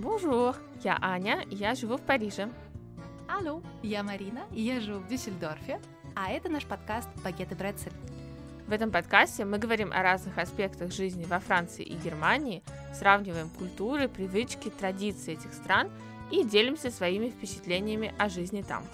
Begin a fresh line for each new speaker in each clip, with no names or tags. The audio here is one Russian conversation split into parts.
Bonjour, я Аня, и я живу в Париже.
Алло, я Марина, и я живу в Дюссельдорфе, а это наш подкаст «Багет и Брецель».
В этом подкасте мы говорим о разных аспектах жизни во Франции и Германии, сравниваем культуры, привычки, традиции этих стран и делимся своими впечатлениями о жизни там.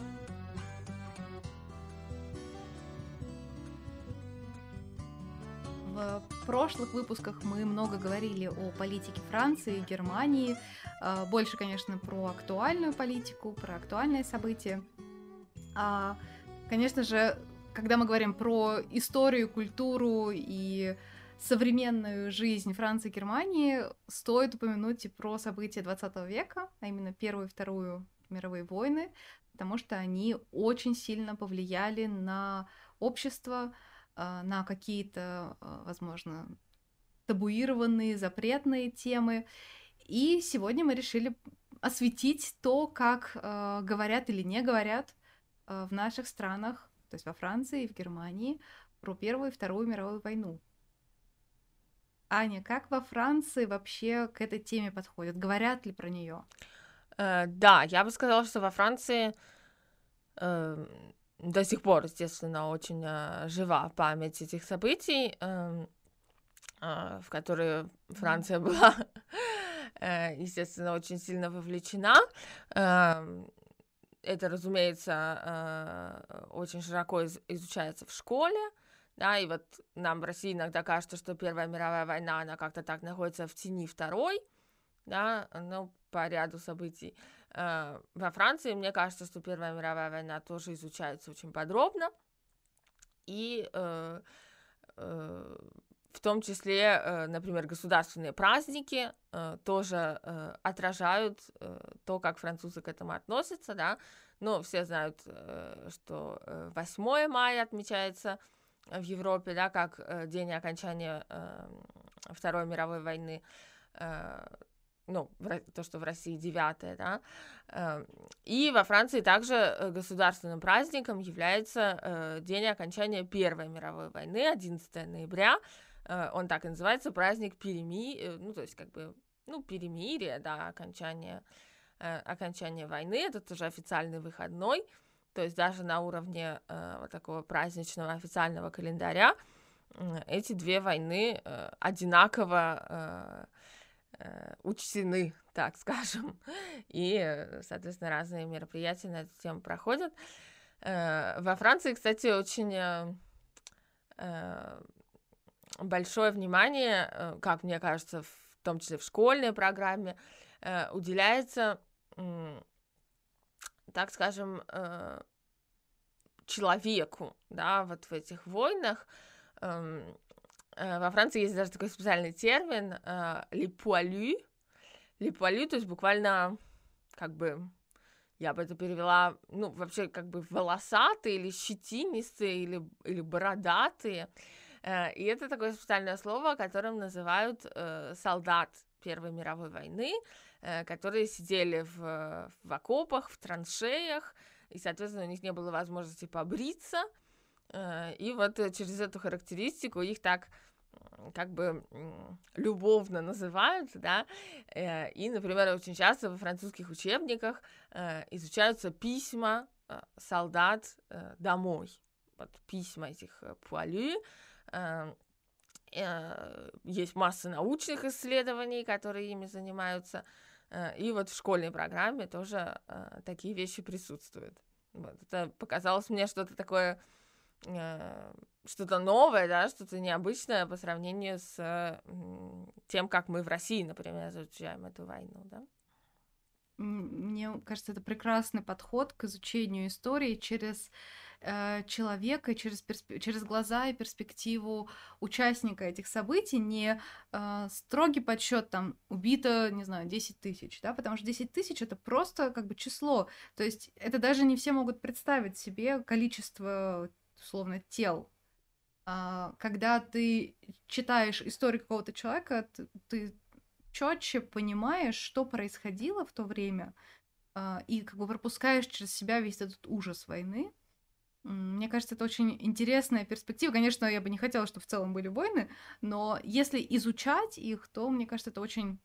Прошлых выпусках мы много говорили о политике Франции и Германии, а, больше, конечно, про актуальную политику, про актуальные события. А, конечно же, когда мы говорим про историю, культуру и современную жизнь Франции и Германии, стоит упомянуть и про события 20 века, а именно Первую и Вторую мировые войны, потому что они очень сильно повлияли на общество, на какие-то, а, возможно, табуированные, запретные темы. И сегодня мы решили осветить то, как э, говорят или не говорят э, в наших странах, то есть во Франции и в Германии, про Первую и Вторую мировую войну. Аня, как во Франции вообще к этой теме подходят? Говорят ли про нее?
Э, да, я бы сказала, что во Франции э, до сих пор, естественно, очень э, жива память этих событий, э, э, в которые Франция была, э, естественно, очень сильно вовлечена. Э, это, разумеется, э, очень широко из- изучается в школе. Да, и вот нам в России иногда кажется, что Первая мировая война, она как-то так находится в тени Второй, да, ну, по ряду событий. Э, во Франции, мне кажется, что Первая мировая война тоже изучается очень подробно, и э, э, в том числе, э, например, государственные праздники э, тоже э, отражают э, то, как французы к этому относятся, да, ну, все знают, э, что э, 8 мая отмечается в Европе, да, как э, день окончания э, Второй мировой войны, э, ну, то, что в России 9, да, э, и во Франции также э, государственным праздником является э, день окончания Первой мировой войны, 11 ноября, он так и называется, праздник перемирия, ну, то есть как бы, ну, перемирие, да, окончание, окончание войны, это тоже официальный выходной, то есть даже на уровне вот такого праздничного официального календаря эти две войны одинаково учтены, так скажем, и, соответственно, разные мероприятия на эту тему проходят. Э, во Франции, кстати, очень э, э, большое внимание, э, как мне кажется, в том числе в школьной программе, э, уделяется так скажем, э, человеку, да, вот в этих войнах. Э, во Франции есть даже такой специальный термин э, «les poilus». «Les poilus», то есть буквально как бы я бы это перевела, ну, вообще как бы волосатые или щетинистые или, или бородатые. И это такое специальное слово, которым называют э, солдат Первой мировой войны, э, которые сидели в, в окопах, в траншеях, и, соответственно, у них не было возможности побриться. Э, и вот через эту характеристику их так как бы любовно называют, да, э, и, например, очень часто во французских учебниках изучаются письма солдат домой, вот письма этих пуалю, Э, есть масса научных исследований, которые ими занимаются, э, и вот в школьной программе тоже э, такие вещи присутствуют. Вот. Это показалось мне что-то такое, что-то новое, да, что-то необычное по сравнению с тем, как мы в России, например, изучаем эту войну, да.
Мне кажется, это прекрасный подход к изучению истории через э, человека, через, персп... через глаза и перспективу участника этих событий, не э, строгий подсчет там убито, не знаю, 10 тысяч, да, потому что 10 тысяч это просто как бы число, то есть это даже не все могут представить себе количество, условно, тел, а, когда ты читаешь историю какого-то человека, ты, четче понимаешь, что происходило в то время, а, и как бы пропускаешь через себя весь этот ужас войны. Мне кажется, это очень интересная перспектива. Конечно, я бы не хотела, чтобы в целом были войны, но если изучать их, то, мне кажется, это очень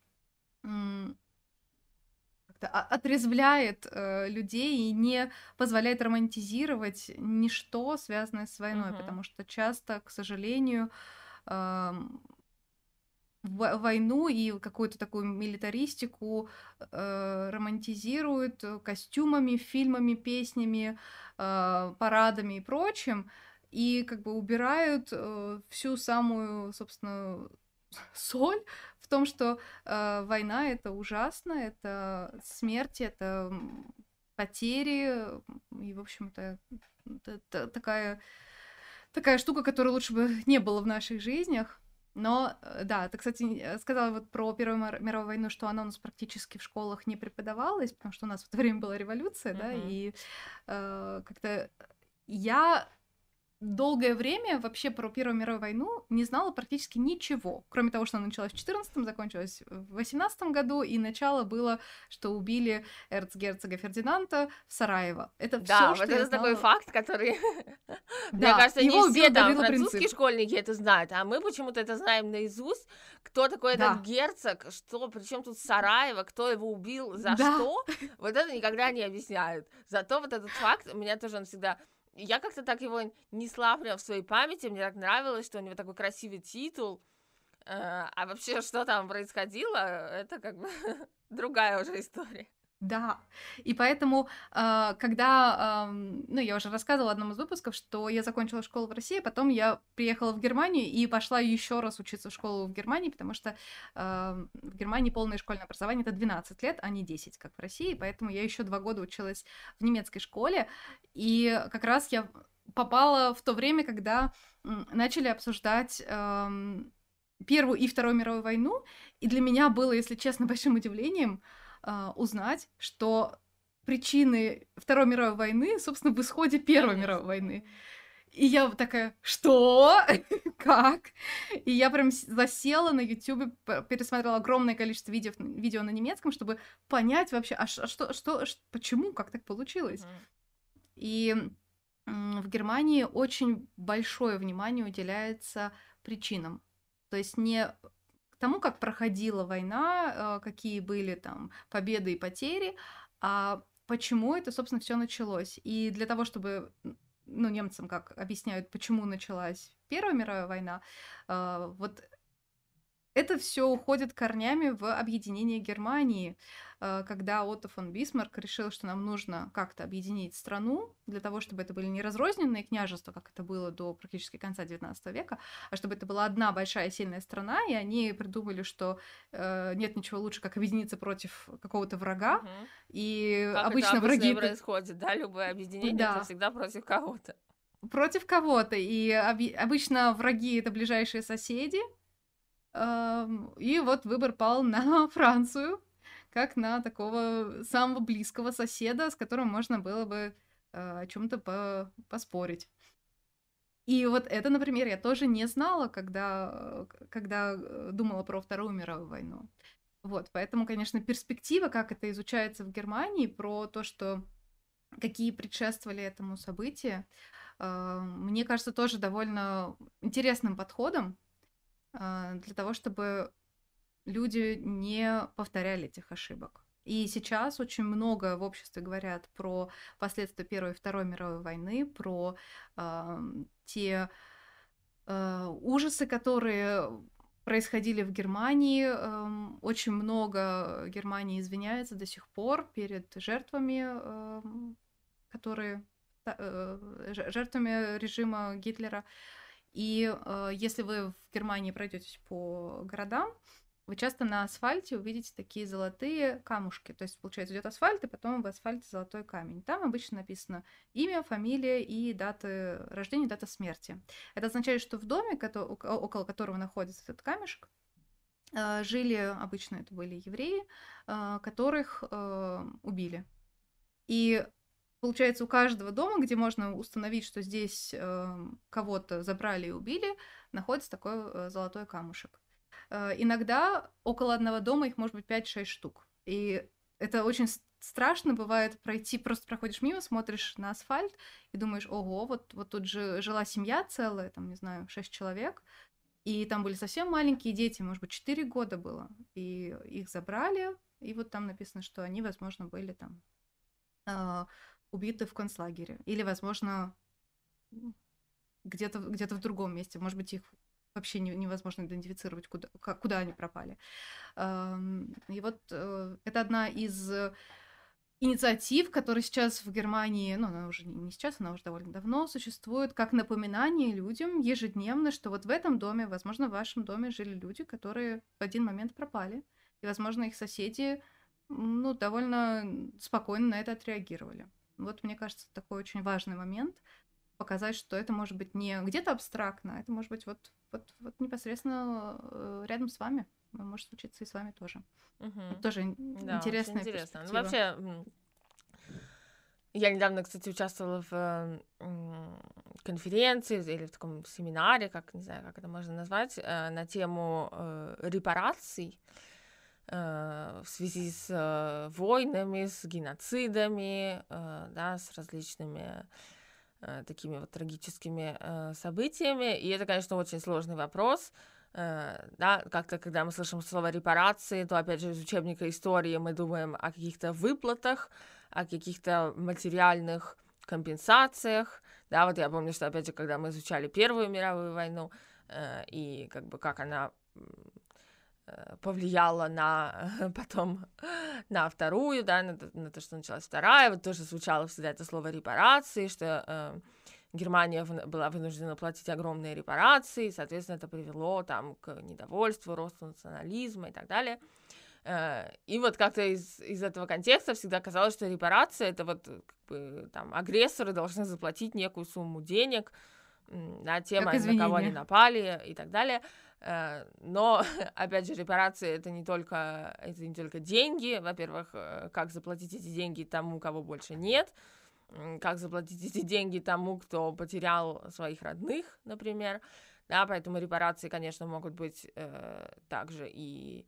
отрезвляет э, людей и не позволяет романтизировать ничто, связанное с войной, uh-huh. потому что часто, к сожалению, э, войну и какую-то такую милитаристику э, романтизируют костюмами, фильмами, песнями, э, парадами и прочим, и как бы убирают э, всю самую, собственно, соль в том, что э, война это ужасно, это смерть, это потери, и, в общем-то, это такая, такая штука, которой лучше бы не было в наших жизнях. Но, э, да, ты, кстати, сказала вот про Первую мировую войну, что она у нас практически в школах не преподавалась, потому что у нас в это время была революция, uh-huh. да, и э, как-то я долгое время вообще про Первую мировую войну не знала практически ничего, кроме того, что она началась в 14-м, закончилась в 18 году, и начало было, что убили эрцгерцога Фердинанда в Сараево. Это
да,
все,
вот
что
это
я
такой
знала...
факт, который, мне кажется, не все там французские школьники это знают, а мы почему-то это знаем наизусть, кто такой этот герцог, что, причем тут Сараево, кто его убил, за что, вот это никогда не объясняют. Зато вот этот факт, меня тоже он всегда я как-то так его не славлю в своей памяти, мне так нравилось, что у него такой красивый титул, э, а вообще, что там происходило, это как бы другая уже история.
Да, и поэтому, а, когда, ну, я уже рассказывала в одном из выпусков, что я закончила школу в России, потом я приехала в Германию и пошла еще раз учиться в школу в Германии, потому что в Германии полное школьное образование это 12 лет, а не 10, как в России, поэтому я еще два года училась в немецкой школе, и как раз я попала в то время, когда начали обсуждать Первую и Вторую мировую войну, и для меня было, если честно, большим удивлением, э, узнать, что причины Второй мировой войны, собственно, в исходе Первой Конечно. мировой войны. И я такая, что? как? И я прям засела на YouTube, пересмотрела огромное количество видео, видео на немецком, чтобы понять вообще, а, а что, что, что, почему, как так получилось. Mm. И в Германии очень большое внимание уделяется причинам. То есть не тому, как проходила война, э, какие были там победы и потери, а почему это, собственно, все началось. И для того, чтобы ну, немцам как объясняют, почему началась Первая мировая война, э, вот это все уходит корнями в объединение Германии. Э, когда Отто фон Бисмарк решил, что нам нужно как-то объединить страну для того, чтобы это были не разрозненные княжества, как это было до практически конца XIX века, а чтобы это была одна большая сильная страна, и они придумали, что э, нет ничего лучше, как объединиться против какого-то врага, угу. и
как
обычно
это
враги...
происходит, да, любое объединение да. это всегда против кого-то.
Против кого-то, и об... обычно враги это ближайшие соседи, и вот выбор пал на Францию, как на такого самого близкого соседа, с которым можно было бы э, о чем-то по поспорить. И вот это, например, я тоже не знала, когда, когда э, думала про Вторую мировую войну. Вот, поэтому, конечно, перспектива, как это изучается в Германии, про то, что какие предшествовали этому событию, э, мне кажется, тоже довольно интересным подходом для того, чтобы люди не повторяли этих ошибок. И сейчас очень много в обществе говорят про последствия Первой и Второй мировой войны, про э, те э, ужасы, которые происходили в Германии. Э, очень много Германии извиняется до сих пор перед жертвами, э, которые э, жертвами режима Гитлера. И э, если вы в Германии пройдетесь по городам, вы часто на асфальте увидите такие золотые камушки. То есть, получается, идет асфальт, и потом в асфальте золотой камень. Там обычно написано имя, фамилия и дата рождения, дата смерти. Это означает, что в доме, около которого находится этот камешек, э, жили, обычно это были евреи, э, которых э, убили. И получается, у каждого дома, где можно установить, что здесь кого-то забрали и убили, находится такой золотой камушек. Э, иногда около одного дома их может быть 5-6 штук. И это очень страшно бывает пройти, просто проходишь мимо, смотришь на асфальт и думаешь, ого, вот, вот тут же жила семья целая, там, не знаю, 6 человек, и там были совсем маленькие дети, может быть, 4 года было, и их забрали, и вот там написано, что они, возможно, были там э, убиты в концлагере. Или, возможно, где-то где в другом месте. Может быть, их вообще не, невозможно идентифицировать, куда, куда они пропали. И вот э, это одна из инициатив, которые сейчас в Германии, ну, она уже не сейчас, она уже довольно давно существует, как напоминание людям ежедневно, что вот в этом доме, возможно, в вашем доме жили люди, которые в один момент пропали, и, возможно, их соседи, ну, довольно спокойно на это отреагировали. Вот, мне кажется, такой очень важный момент — показать, что это может быть не где-то абстрактно, а это может быть вот, вот, вот непосредственно э, рядом с вами. Может случиться и с вами тоже.
Угу.
Это тоже да, интересная
интересно. Ну, вообще, я недавно, кстати, участвовала в конференции или в таком семинаре, как не знаю, как это можно назвать, э, на тему э, репараций в связи с войнами, с геноцидами, да, с различными Э, такими вот трагическими э, событиями. И это, конечно, очень сложный вопрос. Э, да, как-то, когда мы слышим слово репарации, то, опять же, из учебника истории мы думаем о каких-то выплатах, о каких-то материальных компенсациях. Да, вот я помню, что, опять же, когда мы изучали Первую мировую войну, э, и как бы как она Э, повлияло на потом на вторую, да, на, на то, что началась вторая. Вот тоже звучало всегда это слово репарации, что э, Германия была вынуждена платить огромные репарации, и, соответственно, это привело там к недовольству, росту национализма и так далее. Э, и вот как-то из, из этого контекста всегда казалось, что репарация это вот как бы там агрессоры должны заплатить некую сумму денег, да, тем, на кого они напали и так далее. Э, но, опять же, репарации это не только, это не только деньги. Во-первых, э, как заплатить эти деньги тому, кого больше нет, как заплатить эти деньги тому, кто потерял своих родных, например. Да, поэтому репарации, конечно, могут быть э, также и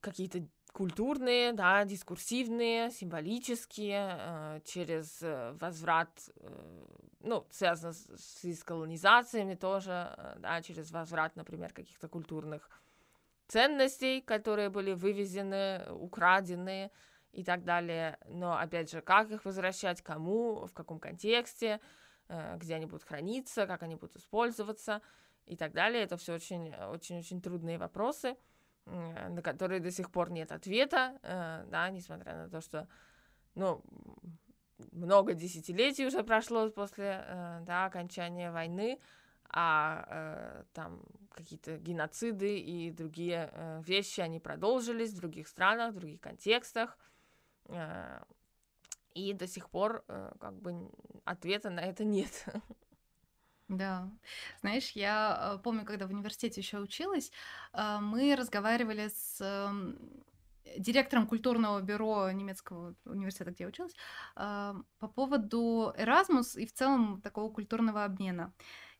какие-то культурные, да, дискурсивные, символические, э, через э, возврат, э, ну, связано с, с колонизациями тоже, да, через возврат, например, каких-то культурных ценностей, которые были вывезены, украдены и так далее. Но, опять же, как их возвращать, кому, в каком контексте, где они будут храниться, как они будут использоваться и так далее. Это все очень-очень трудные вопросы на которые до сих пор нет ответа, э, да, несмотря на то, что, ну, много десятилетий уже прошло после, э, да, окончания войны, а э, там какие-то геноциды и другие вещи, они продолжились в других странах, в других контекстах, и до сих пор как бы ответа на это нет.
Да. Знаешь, я э, помню, когда в университете еще училась, э, мы разговаривали с эм, директором культурного бюро немецкого университета, где я училась, э, по поводу Erasmus и в целом такого культурного обмена.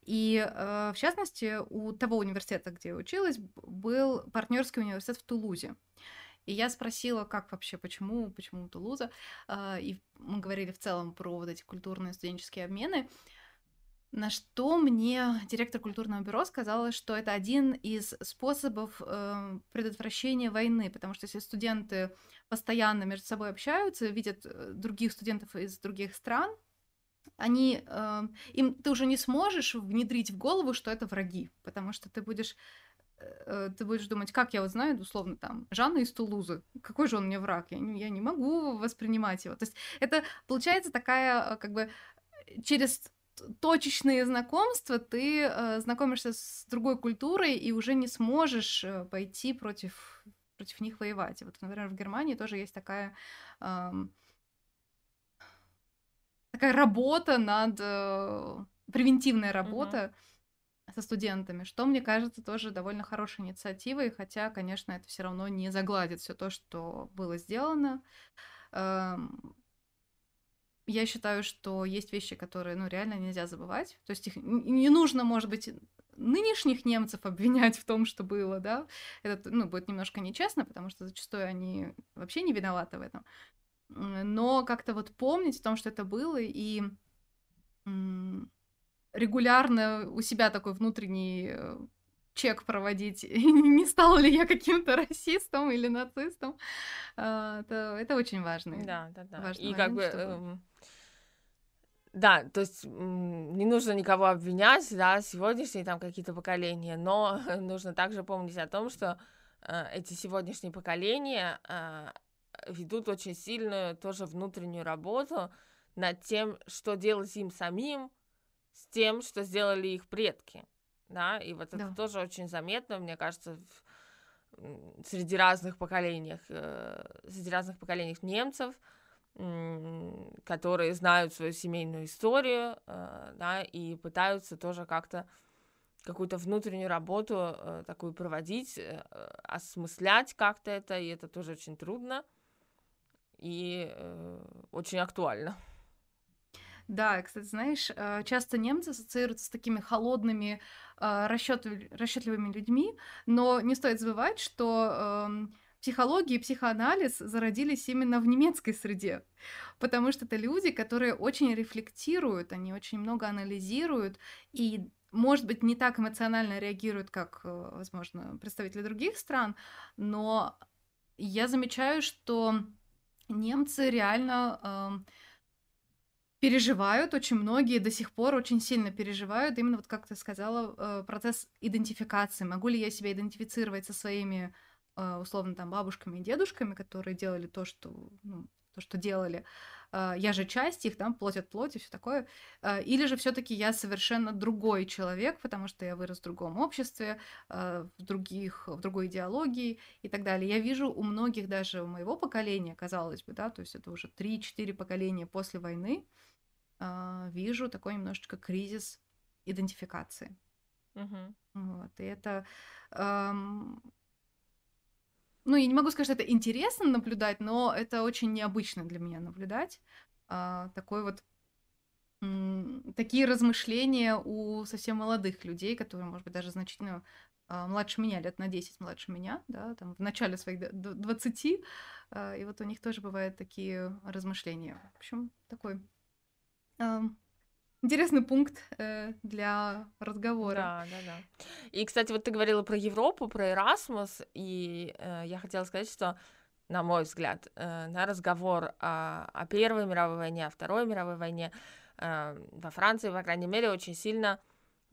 И в частности, у того университета, где я училась, был партнерский университет в Тулузе. И я спросила, как вообще, почему, почему Тулуза. И мы говорили в целом про вот эти культурные студенческие обмены. На что мне директор культурного бюро сказала, что это один из способов э, предотвращения войны, потому что если студенты постоянно между собой общаются, видят э, других студентов из других стран, они, э, им ты уже не сможешь внедрить в голову, что это враги, потому что ты будешь э, ты будешь думать, как я вот знаю, условно, там, Жанна из Тулузы, какой же он мне враг, я не, я не могу воспринимать его. То есть это получается такая, э, как бы, через точечные знакомства, ты э, знакомишься с другой культурой и уже не сможешь э, пойти против, против них воевать. Вот, например, в Германии тоже есть такая, э, такая работа над... Э, превентивная работа mm-hmm. со студентами, что, мне кажется, тоже довольно хорошей инициативой, хотя, конечно, это все равно не загладит все то, что было сделано. Эм, я считаю, что есть вещи, которые, ну, реально нельзя забывать. То есть их не нужно, может быть, нынешних немцев обвинять в том, что было, да. Это, ну, будет немножко нечестно, потому что зачастую они вообще не виноваты в этом. Но как-то вот помнить о том, что это было, и регулярно у себя такой внутренний э, чек проводить, не стал ли я каким-то расистом или нацистом. А, это, это очень важно.
Да, да, да. И момент, как бы... Чтобы... Да, то есть не нужно никого обвинять, да, сегодняшние там какие-то поколения, но нужно также помнить о том, что э, эти сегодняшние поколения э, ведут очень сильную тоже внутреннюю работу над тем, что делать им самим, с тем, что сделали их предки, да, и вот да. это тоже очень заметно, мне кажется, в, среди разных поколений, э, среди разных поколений немцев, которые знают свою семейную историю, э, да, и пытаются тоже как-то какую-то внутреннюю работу э, такую проводить, э, осмыслять как-то это, и это тоже очень трудно и очень актуально.
Да, кстати, знаешь, часто немцы ассоциируются с такими холодными, расчетливыми людьми, но не стоит забывать, что эм, психология и психоанализ зародились именно в немецкой среде, потому что это люди, которые очень рефлектируют, они очень много анализируют и может быть, не так эмоционально реагируют, как, э, возможно, представители других стран, но я замечаю, что немцы реально э, переживают, очень многие до сих пор очень сильно переживают, именно вот как ты сказала, э, процесс идентификации. Могу ли я себя идентифицировать со своими условно там бабушками и дедушками, которые делали то, что, ну, то, что делали. А, я же часть их, там, плоть от плоти, все такое. А, или же все-таки я совершенно другой человек, потому что я вырос в другом обществе, в, других, в другой идеологии и так далее. Я вижу у многих, даже у моего поколения, казалось бы, да, то есть это уже 3-4 поколения после войны, вижу такой немножечко кризис идентификации.
Угу.
Вот, и это ну, я не могу сказать, что это интересно наблюдать, но это очень необычно для меня наблюдать. А, такой вот такие размышления у совсем молодых людей, которые, может быть, даже значительно а, младше меня, лет на 10 младше меня, да, там в начале своих 20, а, и вот у них тоже бывают такие размышления. В общем, такой интересный пункт э, для разговора.
Да, да, да. И, кстати, вот ты говорила про Европу, про Erasmus, и э, я хотела сказать, что, на мой взгляд, э, на разговор о, о Первой мировой войне, о Второй мировой войне э, во Франции, по крайней мере, очень сильно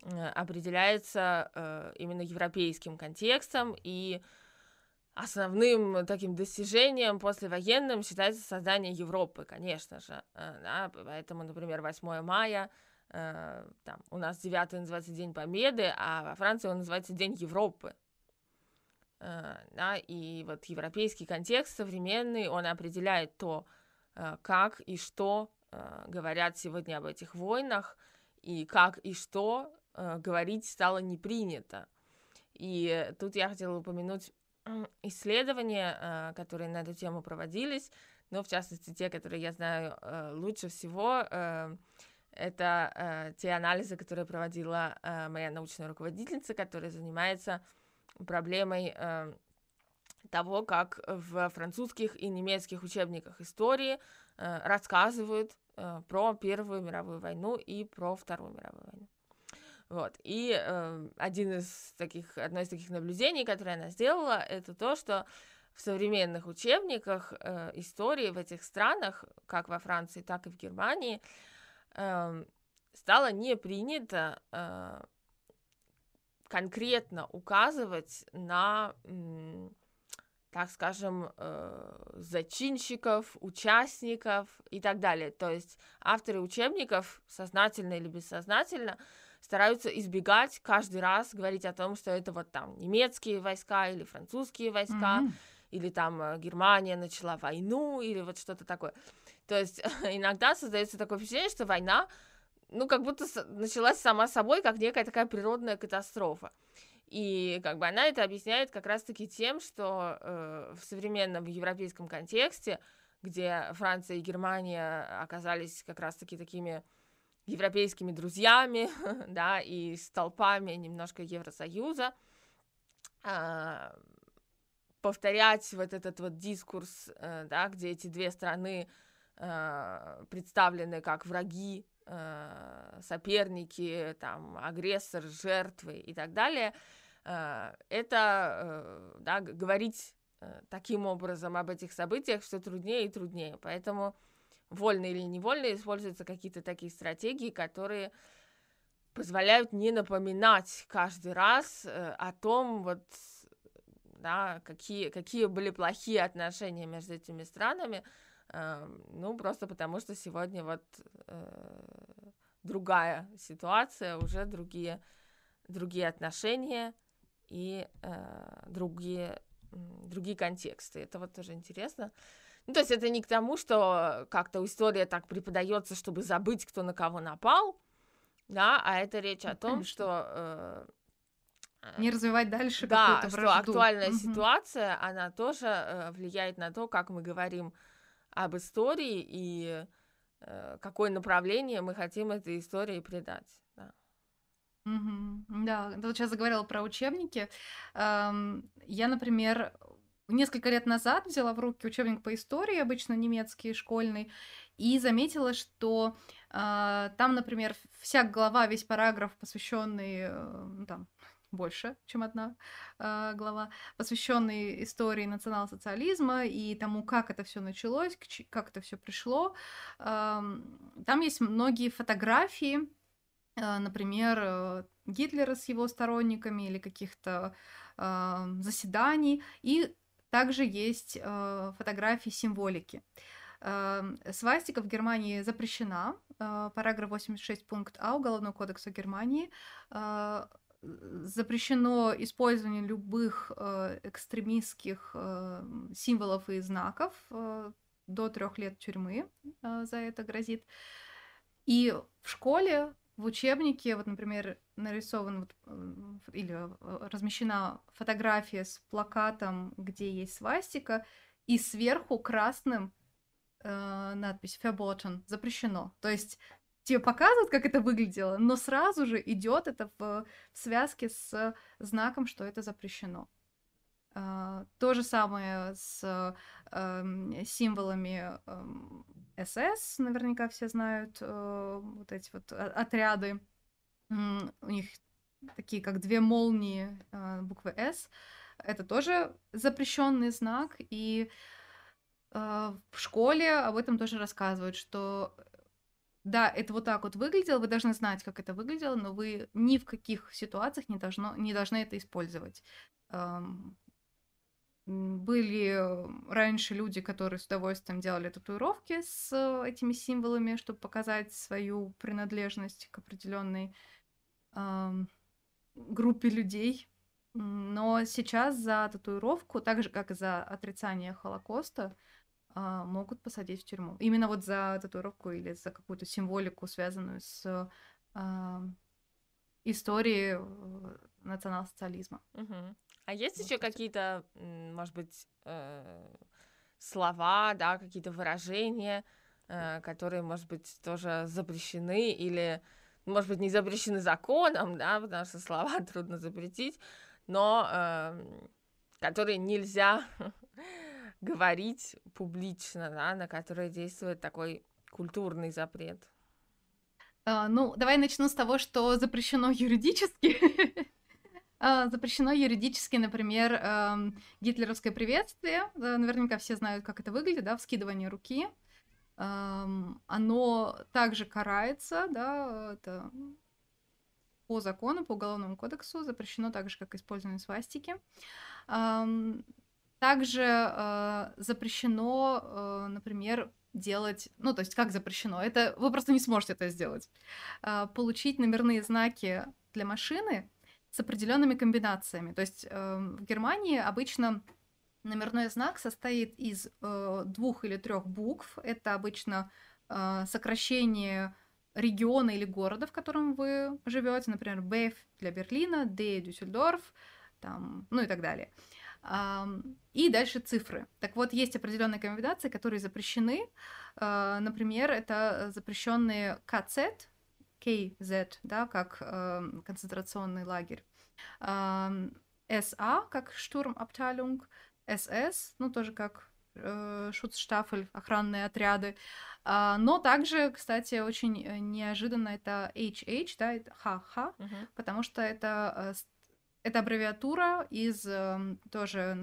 э, определяется э, именно европейским контекстом и основным таким достижением послевоенным считается создание Европы, конечно же. Э, да, поэтому, например, 8 мая э, там, у нас 9 называется День Победы, а во Франции он называется День Европы. Э, да, и вот европейский контекст современный, он определяет то, как и что говорят сегодня об этих войнах, и как и что говорить стало не принято. И тут я хотела упомянуть исследования, а, которые на эту тему проводились, но в частности те, которые я знаю э, лучше всего, э, это э, те анализы, которые проводила моя научная руководительница, которая занимается проблемой того, как в французских и немецких учебниках истории рассказывают про Первую мировую войну и про Вторую мировую войну. Вот. И э, один из таких, одно из таких наблюдений, которое она сделала, это то, что в современных учебниках э, истории в этих странах, как во Франции, так и в Германии, э, стало не принято э, конкретно указывать на, э, так скажем, э, зачинщиков, участников и так далее. То есть авторы учебников, сознательно или бессознательно, стараются избегать каждый раз говорить о том, что это вот там немецкие войска или французские войска, mm-hmm. или там э, Германия начала войну, или вот что-то такое. То есть иногда создается такое впечатление, что война, ну, как будто началась сама собой, как некая такая природная катастрофа. И как бы она это объясняет как раз-таки тем, что э, в современном европейском контексте, где Франция и Германия оказались как раз-таки такими европейскими друзьями, да, и столпами немножко Евросоюза, а, повторять вот этот вот дискурс, э, да, где эти две страны э, представлены как враги, э, соперники, там, агрессор, жертвы и так далее, э, это э, да, говорить э, таким образом об этих событиях, что труднее и труднее. Поэтому вольно или невольно используются какие-то такие стратегии, которые позволяют не напоминать каждый раз э, о том, вот, да, какие, какие были плохие отношения между этими странами, э, ну, просто потому что сегодня вот э, другая ситуация, уже другие, другие отношения и э, другие, другие контексты. Это вот тоже интересно. Ну, то есть это не к тому, что как-то история так преподается, чтобы забыть, кто на кого напал, да, а это речь о том, Конечно. что...
Э, не развивать дальше
да, какую-то вражду. что актуальная угу. ситуация, она тоже э, влияет на то, как мы говорим об истории и э, какое направление мы хотим этой истории придать. Да.
Угу. Да, ты вот сейчас заговорила про учебники. Эм, я, например, несколько лет назад взяла в руки учебник по истории, обычно немецкий, школьный, и заметила, что э, там, например, вся глава, весь параграф, посвященный э, там, больше, чем одна э, глава, посвященный истории национал-социализма и тому, как это все началось, как это все пришло. Э, там есть многие фотографии, э, например, э, Гитлера с его сторонниками или каких-то э, заседаний, и также есть э, фотографии символики. Э, свастика в Германии запрещена. Э, параграф 86 пункт А Уголовного кодекса Германии э, запрещено использование любых э, экстремистских э, символов и знаков. Э, до трех лет тюрьмы э, за это грозит. И в школе в учебнике, вот, например, нарисован вот, э, или э, размещена фотография с плакатом, где есть свастика, и сверху красным э, надпись «Verboten» запрещено. То есть тебе показывают, как это выглядело, но сразу же идет это в, в связке с знаком, что это запрещено. Uh, то же самое с uh, символами uh, СС, наверняка все знают э, вот эти вот отряды. У них такие, как две молнии э, буквы С. Это тоже запрещенный знак, и э, в школе об этом тоже рассказывают, что да, это вот так вот выглядело, вы должны знать, как это выглядело, но вы ни в каких ситуациях не, должно, не должны это использовать. Эм, были раньше люди, которые с удовольствием делали татуировки с э, этими символами, чтобы показать свою принадлежность к определенной э, группе людей. Но сейчас за татуировку, так же как и за отрицание Холокоста, э, могут посадить в тюрьму. Именно вот за татуировку или за какую-то символику, связанную с э, историей э, национал-социализма.
Угу. А есть еще какие-то, может быть, э, слова, да, какие-то выражения, э, которые, может быть, тоже запрещены или, может быть, не запрещены законом, да, потому что слова трудно запретить, но э, которые нельзя говорить публично, да, на которые действует такой культурный запрет.
Uh, ну, давай начну с того, что запрещено юридически. А, запрещено юридически, например, эм, гитлеровское приветствие. Наверняка все знают, как это выглядит, да, вскидывание руки. Эм, оно также карается, да, это по закону, по уголовному кодексу запрещено так же, как использование свастики. Эм, также э, запрещено, э, например, делать, ну, то есть как запрещено, это вы просто не сможете это сделать. Э, получить номерные знаки для машины с определенными комбинациями. То есть э, в Германии обычно номерной знак состоит из э, двух или трех букв. Это обычно э, сокращение региона или города, в котором вы живете, например, БФ для Берлина, Д Дюссельдорф, там, ну и так далее. И дальше цифры. Так вот, есть определенные комбинации, которые запрещены. Э, например, это запрещенные КЦ, KZ, да, как э, концентрационный лагерь. Э, SA, как штурмабталюнг, СС, ну, тоже как э, Шуцштафель, охранные отряды. Uh, но также, кстати, очень неожиданно это HH, да, это ха-ха, uh-huh. потому что это это аббревиатура из э, тоже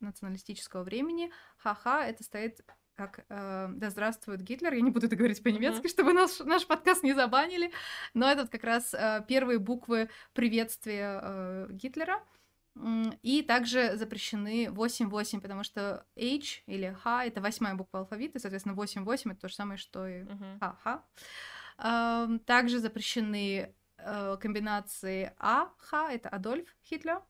националистического времени. Ха-ха, это стоит как э, «Да здравствует Гитлер». Я не буду это говорить по-немецки, mm-hmm. чтобы наш, наш подкаст не забанили. Но это как раз э, первые буквы приветствия э, Гитлера. И также запрещены 8-8, потому что H или H — это восьмая буква алфавита, и, соответственно, 8-8 — это то же самое, что и. Uh-huh. Также запрещены э, комбинации А, Х — это Адольф Хитлер,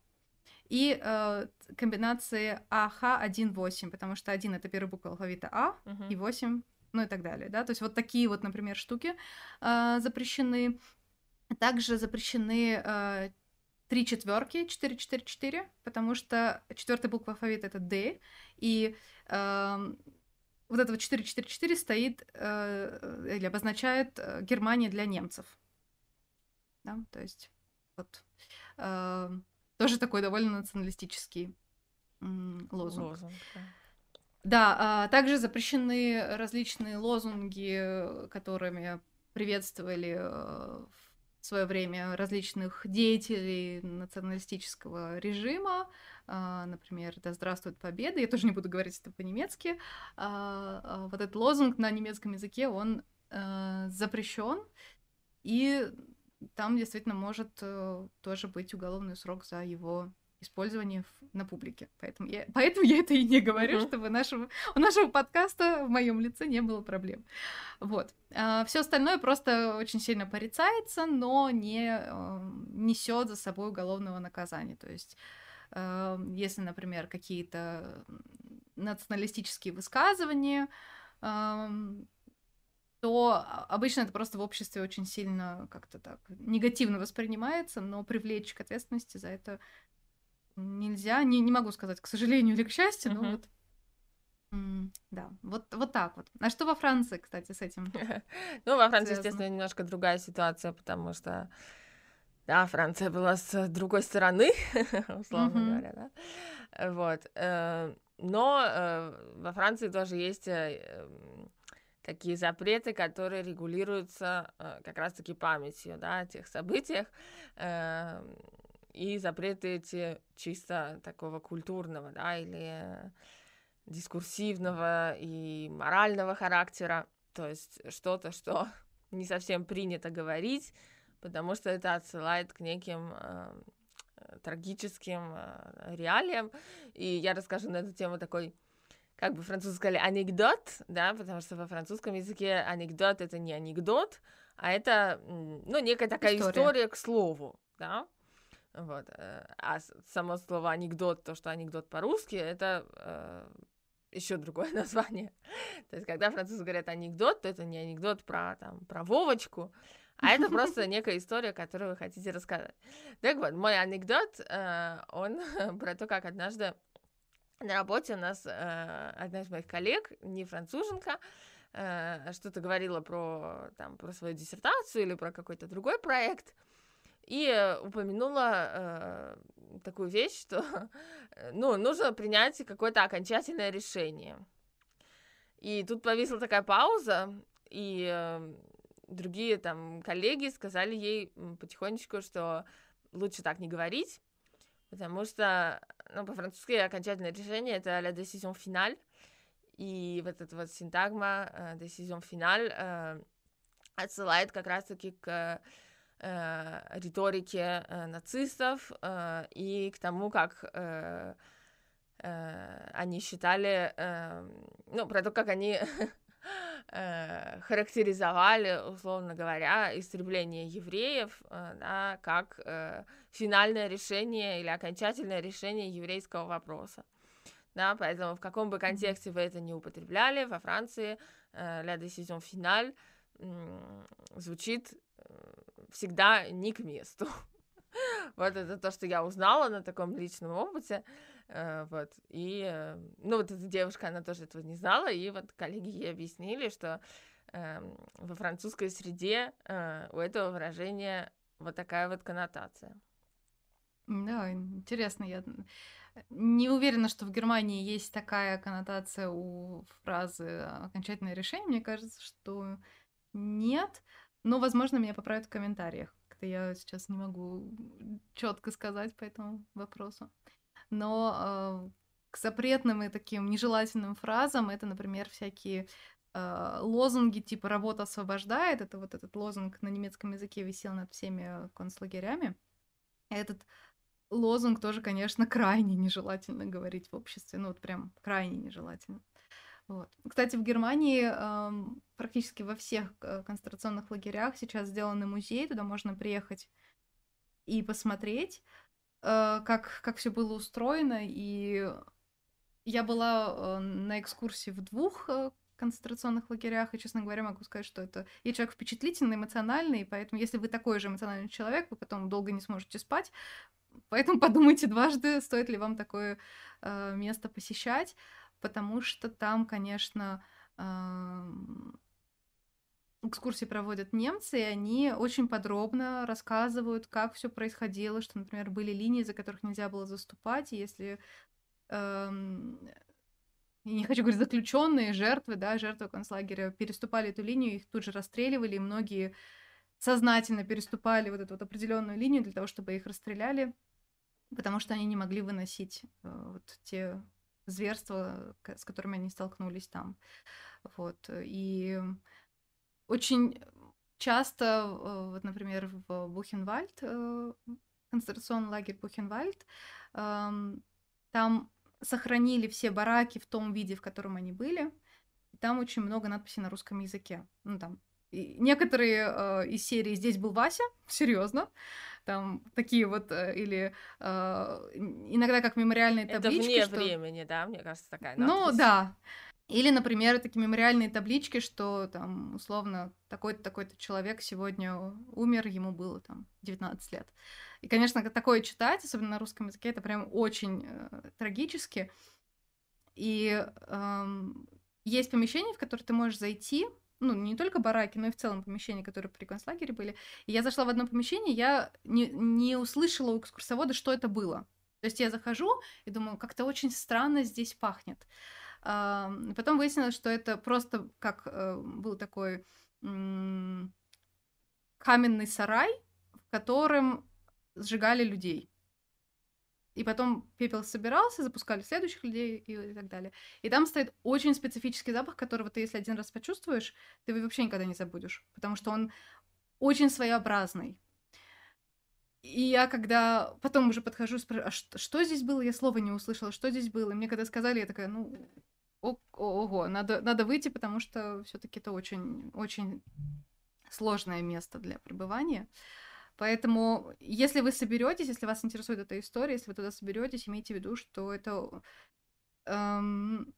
и э, комбинации АХ1-8, потому что 1 — это первая буква алфавита А, uh-huh. и 8 ну и так далее, да, то есть вот такие вот, например, штуки э, запрещены. Также запрещены э, три четверки, 4-4-4, потому что четвертая буква алфавита это D, и э, вот это вот 4-4-4 стоит э, или обозначает э, Германия для немцев. Да, то есть вот э, тоже такой довольно националистический лозунг. лозунг да. Да, а также запрещены различные лозунги, которыми приветствовали э, в свое время различных деятелей националистического режима, а, например, «Да здравствует победа», я тоже не буду говорить это по-немецки, а, а, вот этот лозунг на немецком языке, он э, запрещен, и там действительно может э, тоже быть уголовный срок за его использование на публике. Поэтому я, поэтому я это и не говорю, uh-huh. чтобы нашего, у нашего подкаста в моем лице не было проблем. Вот. А, все остальное просто очень сильно порицается, но не э, несет за собой уголовного наказания. То есть, э, если, например, какие-то националистические высказывания, то обычно это просто в обществе очень сильно как-то так негативно воспринимается, но привлечь к ответственности за это нельзя, не, не могу сказать, к сожалению или к счастью, но вот да, вот, вот так вот. А что во Франции, кстати, с этим?
ну, во Франции, естественно, немножко другая ситуация, потому что, да, Франция была с другой стороны, условно говоря, да. Вот. Э, но э, во Франции тоже есть э, такие запреты, которые регулируются как раз-таки памятью, да, о тех событиях, эм, и запреты эти чисто такого культурного, да, или дискурсивного и морального характера, то есть что-то, что не совсем принято говорить, потому что это отсылает к неким э, трагическим э, реалиям. И я расскажу на эту тему такой, как бы французы сказали, анекдот, да, потому что во французском языке анекдот это не анекдот, а это, ну, некая такая история, история к слову, да. Вот. Э, а само слово анекдот, то, что анекдот по-русски, это э, еще другое название. То есть, когда французы говорят анекдот, то это не анекдот про, там, про Вовочку, а это просто некая история, которую вы хотите рассказать. Так вот, мой анекдот, э, он про то, как однажды на работе у нас э, одна из моих коллег, не француженка, э, что-то говорила про, там, про свою диссертацию или про какой-то другой проект, и э, упомянула э, такую вещь, что ну, нужно принять какое-то окончательное решение. И тут повисла такая пауза, и э, другие там коллеги сказали ей потихонечку, что лучше так не говорить, потому что, ну, по-французски окончательное решение это la décision finale, и вот эта вот синтагма э, décision finale э, отсылает как раз-таки к э, риторике нацистов и к тому, как они считали, ну, про то, как они э, характеризовали, условно говоря, истребление евреев э, да, как э, финальное решение или окончательное решение еврейского вопроса. Да, поэтому в каком бы контексте вы это не употребляли, во Франции э, «la décision finale» звучит всегда не к месту. вот это то, что я узнала на таком личном опыте. Э, вот. И, э, ну, вот эта девушка, она тоже этого не знала, и вот коллеги ей объяснили, что э, во французской среде э, у этого выражения вот такая вот коннотация.
Да, интересно. Я не уверена, что в Германии есть такая коннотация у фразы «окончательное решение». Мне кажется, что нет. Но, возможно, меня поправят в комментариях, как-то я сейчас не могу четко сказать по этому вопросу. Но э, к запретным и таким нежелательным фразам это, например, всякие э, лозунги типа «работа освобождает». Это вот этот лозунг на немецком языке висел над всеми концлагерями. Этот лозунг тоже, конечно, крайне нежелательно говорить в обществе. Ну вот прям крайне нежелательно. Вот. Кстати, в Германии э, практически во всех э, концентрационных лагерях сейчас сделаны музей, туда можно приехать и посмотреть, как, как все было устроено. И я была э, на экскурсии в двух э, концентрационных лагерях, и, честно говоря, могу сказать, что это... Я человек впечатлительный, эмоциональный, поэтому если вы такой же эмоциональный человек, вы потом долго не сможете спать, поэтому подумайте дважды, стоит ли вам такое э, место посещать потому что там, конечно, экскурсии проводят немцы, и они очень подробно рассказывают, как все происходило, что, например, были линии, за которых нельзя было заступать, и если эм, не хочу говорить заключенные, жертвы, да, жертвы концлагеря переступали эту линию, их тут же расстреливали, и многие сознательно переступали вот эту вот определенную линию для того, чтобы их расстреляли, потому что они не могли выносить э, вот те зверства, с которыми они столкнулись там. Вот. И очень часто, вот, например, в Бухенвальд, э, концентрационный лагерь Бухенвальд, эм, там сохранили все бараки в том виде, в котором они были. И там очень много надписей на русском языке. Ну, там и некоторые э, из серии «Здесь был Вася», серьезно, там такие вот, э, или э, иногда как мемориальные таблички.
Это вне
что...
времени, да, мне кажется, такая
надпись. Ну, да. Или, например, такие мемориальные таблички, что там, условно, такой-то, такой-то человек сегодня умер, ему было там 19 лет. И, конечно, такое читать, особенно на русском языке, это прям очень э, трагически. И э, есть помещение, в которое ты можешь зайти, ну, не только бараки, но и в целом помещения, которые при концлагере были. И я зашла в одно помещение, я не, не услышала у экскурсовода, что это было. То есть я захожу и думаю, как-то очень странно здесь пахнет. Потом выяснилось, что это просто как э, был такой каменный сарай, в котором сжигали людей. И потом пепел собирался, запускали следующих людей и так далее. И там стоит очень специфический запах, которого ты, если один раз почувствуешь, ты его вообще никогда не забудешь, потому что он очень своеобразный. И я когда потом уже подхожу, спрашиваю, а что, что здесь было? Я слова не услышала, что здесь было. И мне когда сказали, я такая, ну, ого, надо, надо выйти, потому что все-таки это очень, очень сложное место для пребывания. Поэтому, если вы соберетесь, если вас интересует эта история, если вы туда соберетесь, имейте в виду, что это эм,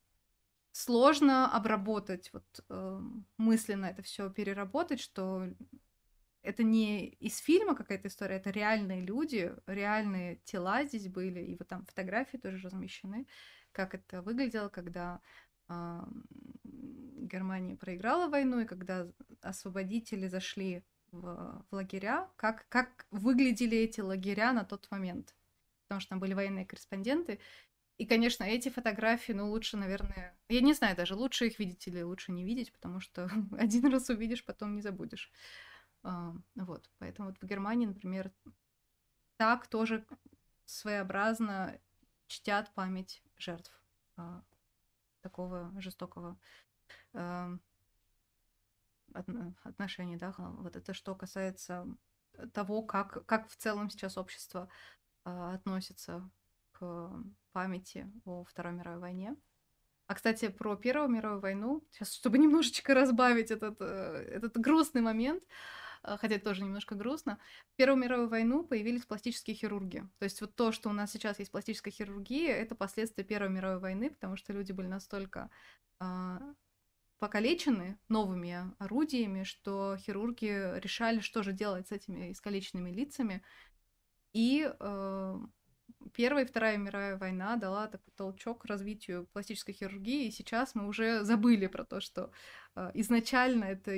сложно обработать, вот эм, мысленно это все переработать, что это не из фильма какая-то история, это реальные люди, реальные тела здесь были, и вот там фотографии тоже размещены, как это выглядело, когда э, Германия проиграла войну, и когда освободители зашли в, в лагеря, как, как выглядели эти лагеря на тот момент. Потому что там были военные корреспонденты. И, конечно, эти фотографии, ну, лучше, наверное... Я не знаю даже, лучше их видеть или лучше не видеть, потому что один раз увидишь, потом не забудешь. А, вот, поэтому вот в Германии, например, так тоже своеобразно чтят память жертв а, такого жестокого а, отношений, да, вот это что касается того, как, как в целом сейчас общество э, относится к памяти о Второй мировой войне. А, кстати, про Первую мировую войну, сейчас, чтобы немножечко разбавить этот, этот грустный момент, хотя это тоже немножко грустно, в Первую мировую войну появились пластические хирурги. То есть вот то, что у нас сейчас есть пластическая хирургия, это последствия Первой мировой войны, потому что люди были настолько покалечены новыми орудиями, что хирурги решали, что же делать с этими искалеченными лицами. И э, Первая и Вторая мировая война дала такой толчок развитию пластической хирургии, и сейчас мы уже забыли про то, что э, изначально эта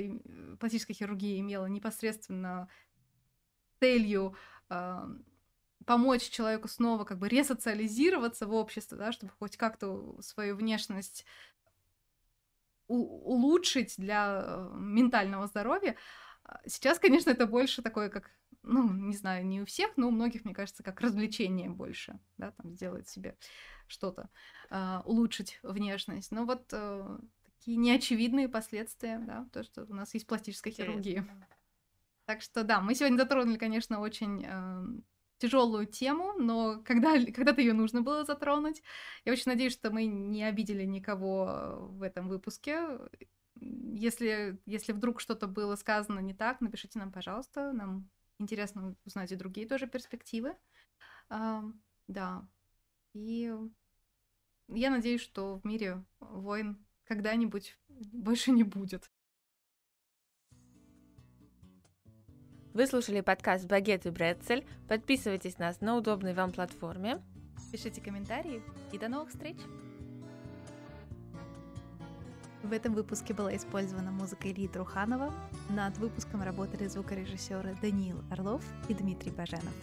пластическая хирургия имела непосредственно целью э, помочь человеку снова как бы ресоциализироваться в обществе, да, чтобы хоть как-то свою внешность улучшить для э, ментального здоровья. А, сейчас, конечно, это больше такое, как ну, не знаю, не у всех, но у многих, мне кажется, как развлечение больше, да, там сделать себе что-то, э, улучшить внешность. Но вот э, такие неочевидные последствия, да, то, что у нас есть пластическая хирургия. Так что да, мы сегодня затронули, конечно, очень э, тяжелую тему, но когда, когда-то ее нужно было затронуть. Я очень надеюсь, что мы не обидели никого в этом выпуске. Если, если вдруг что-то было сказано не так, напишите нам, пожалуйста. Нам интересно узнать и другие тоже перспективы. Да. И я надеюсь, что в мире войн когда-нибудь больше не будет.
Вы слушали подкаст «Багет и Бретцель». Подписывайтесь на нас на удобной вам платформе.
Пишите комментарии и до новых встреч! В этом выпуске была использована музыка Ильи Труханова. Над выпуском работали звукорежиссеры Даниил Орлов и Дмитрий Баженов.